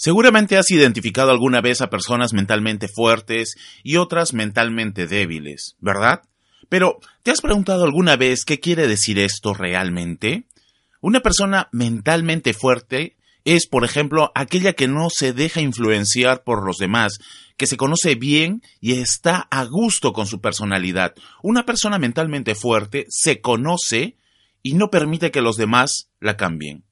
Seguramente has identificado alguna vez a personas mentalmente fuertes y otras mentalmente débiles, ¿verdad? Pero, ¿te has preguntado alguna vez qué quiere decir esto realmente? Una persona mentalmente fuerte es, por ejemplo, aquella que no se deja influenciar por los demás, que se conoce bien y está a gusto con su personalidad. Una persona mentalmente fuerte se conoce y no permite que los demás la cambien.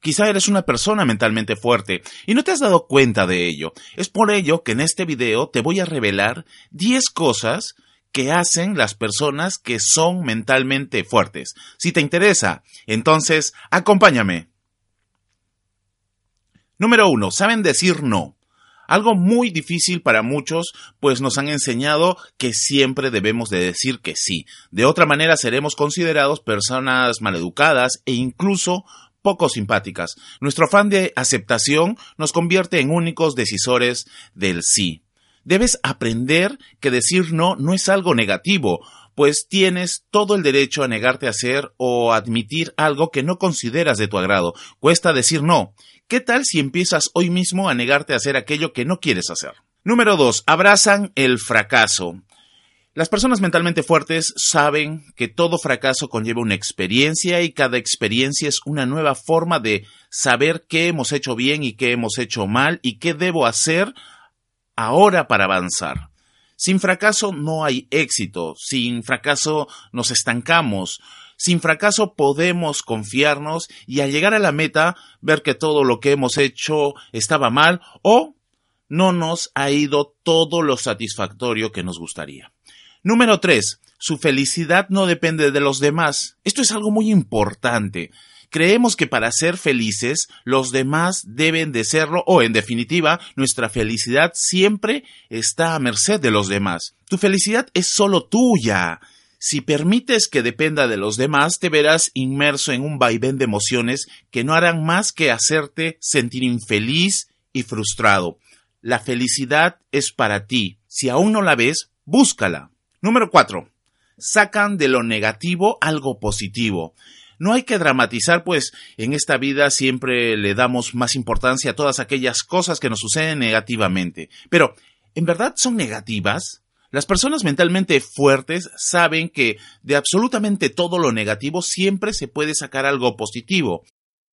Quizá eres una persona mentalmente fuerte y no te has dado cuenta de ello. Es por ello que en este video te voy a revelar 10 cosas que hacen las personas que son mentalmente fuertes. Si te interesa, entonces acompáñame. Número 1. Saben decir no. Algo muy difícil para muchos, pues nos han enseñado que siempre debemos de decir que sí. De otra manera seremos considerados personas maleducadas e incluso poco simpáticas. Nuestro afán de aceptación nos convierte en únicos decisores del sí. Debes aprender que decir no no es algo negativo, pues tienes todo el derecho a negarte a hacer o admitir algo que no consideras de tu agrado. Cuesta decir no. ¿Qué tal si empiezas hoy mismo a negarte a hacer aquello que no quieres hacer? Número 2. Abrazan el fracaso. Las personas mentalmente fuertes saben que todo fracaso conlleva una experiencia y cada experiencia es una nueva forma de saber qué hemos hecho bien y qué hemos hecho mal y qué debo hacer ahora para avanzar. Sin fracaso no hay éxito, sin fracaso nos estancamos, sin fracaso podemos confiarnos y al llegar a la meta ver que todo lo que hemos hecho estaba mal o no nos ha ido todo lo satisfactorio que nos gustaría. Número 3. Su felicidad no depende de los demás. Esto es algo muy importante. Creemos que para ser felices los demás deben de serlo o en definitiva nuestra felicidad siempre está a merced de los demás. Tu felicidad es solo tuya. Si permites que dependa de los demás, te verás inmerso en un vaivén de emociones que no harán más que hacerte sentir infeliz y frustrado. La felicidad es para ti. Si aún no la ves, búscala. Número 4. Sacan de lo negativo algo positivo. No hay que dramatizar, pues en esta vida siempre le damos más importancia a todas aquellas cosas que nos suceden negativamente. Pero, ¿en verdad son negativas? Las personas mentalmente fuertes saben que de absolutamente todo lo negativo siempre se puede sacar algo positivo.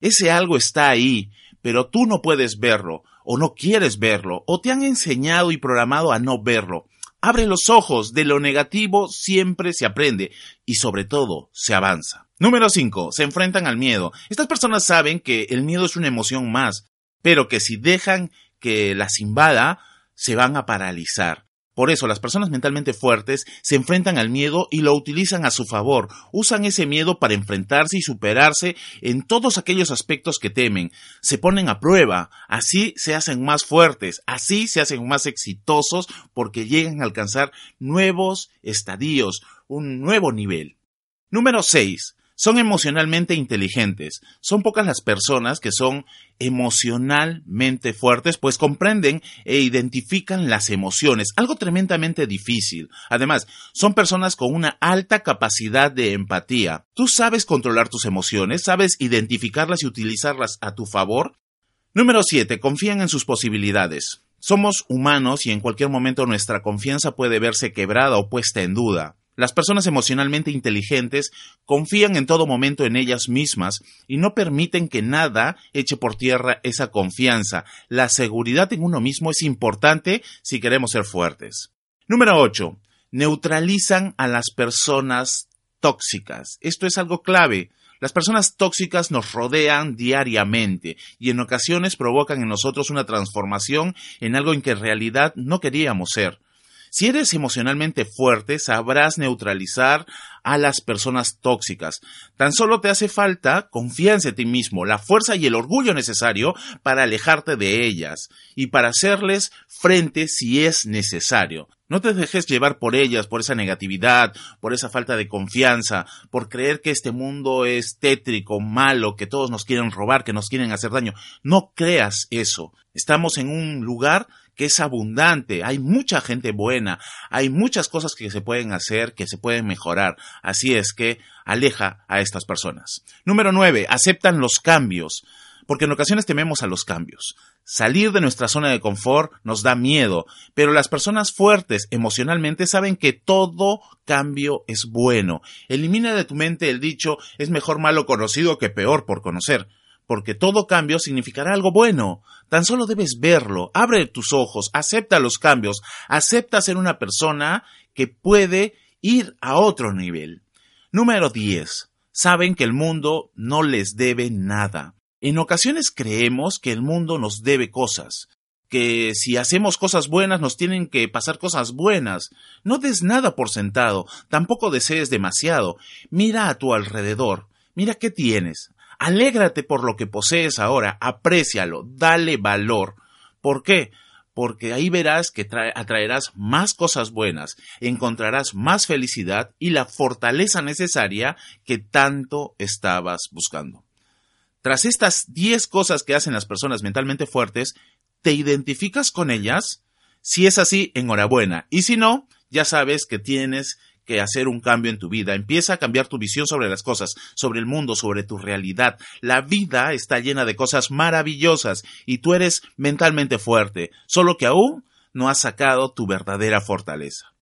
Ese algo está ahí, pero tú no puedes verlo, o no quieres verlo, o te han enseñado y programado a no verlo. Abre los ojos, de lo negativo siempre se aprende y sobre todo se avanza. Número 5. Se enfrentan al miedo. Estas personas saben que el miedo es una emoción más, pero que si dejan que las invada, se van a paralizar. Por eso las personas mentalmente fuertes se enfrentan al miedo y lo utilizan a su favor. Usan ese miedo para enfrentarse y superarse en todos aquellos aspectos que temen. Se ponen a prueba. Así se hacen más fuertes. Así se hacen más exitosos porque llegan a alcanzar nuevos estadios, un nuevo nivel. Número 6 son emocionalmente inteligentes. Son pocas las personas que son emocionalmente fuertes, pues comprenden e identifican las emociones, algo tremendamente difícil. Además, son personas con una alta capacidad de empatía. ¿Tú sabes controlar tus emociones? ¿Sabes identificarlas y utilizarlas a tu favor? Número 7. Confían en sus posibilidades. Somos humanos y en cualquier momento nuestra confianza puede verse quebrada o puesta en duda. Las personas emocionalmente inteligentes confían en todo momento en ellas mismas y no permiten que nada eche por tierra esa confianza. La seguridad en uno mismo es importante si queremos ser fuertes. Número 8. Neutralizan a las personas tóxicas. Esto es algo clave. Las personas tóxicas nos rodean diariamente y en ocasiones provocan en nosotros una transformación en algo en que en realidad no queríamos ser. Si eres emocionalmente fuerte, sabrás neutralizar a las personas tóxicas. Tan solo te hace falta confianza en ti mismo, la fuerza y el orgullo necesario para alejarte de ellas y para hacerles frente si es necesario. No te dejes llevar por ellas, por esa negatividad, por esa falta de confianza, por creer que este mundo es tétrico, malo, que todos nos quieren robar, que nos quieren hacer daño. No creas eso. Estamos en un lugar que es abundante, hay mucha gente buena, hay muchas cosas que se pueden hacer, que se pueden mejorar. Así es que aleja a estas personas. Número nueve, aceptan los cambios porque en ocasiones tememos a los cambios. Salir de nuestra zona de confort nos da miedo, pero las personas fuertes emocionalmente saben que todo cambio es bueno. Elimina de tu mente el dicho es mejor malo conocido que peor por conocer porque todo cambio significará algo bueno. Tan solo debes verlo, abre tus ojos, acepta los cambios, acepta ser una persona que puede ir a otro nivel. Número 10. Saben que el mundo no les debe nada. En ocasiones creemos que el mundo nos debe cosas, que si hacemos cosas buenas nos tienen que pasar cosas buenas. No des nada por sentado, tampoco desees demasiado. Mira a tu alrededor, mira qué tienes. Alégrate por lo que posees ahora, aprécialo, dale valor. ¿Por qué? Porque ahí verás que atraerás más cosas buenas, encontrarás más felicidad y la fortaleza necesaria que tanto estabas buscando. Tras estas 10 cosas que hacen las personas mentalmente fuertes, ¿te identificas con ellas? Si es así, enhorabuena. Y si no, ya sabes que tienes que hacer un cambio en tu vida. Empieza a cambiar tu visión sobre las cosas, sobre el mundo, sobre tu realidad. La vida está llena de cosas maravillosas y tú eres mentalmente fuerte, solo que aún no has sacado tu verdadera fortaleza.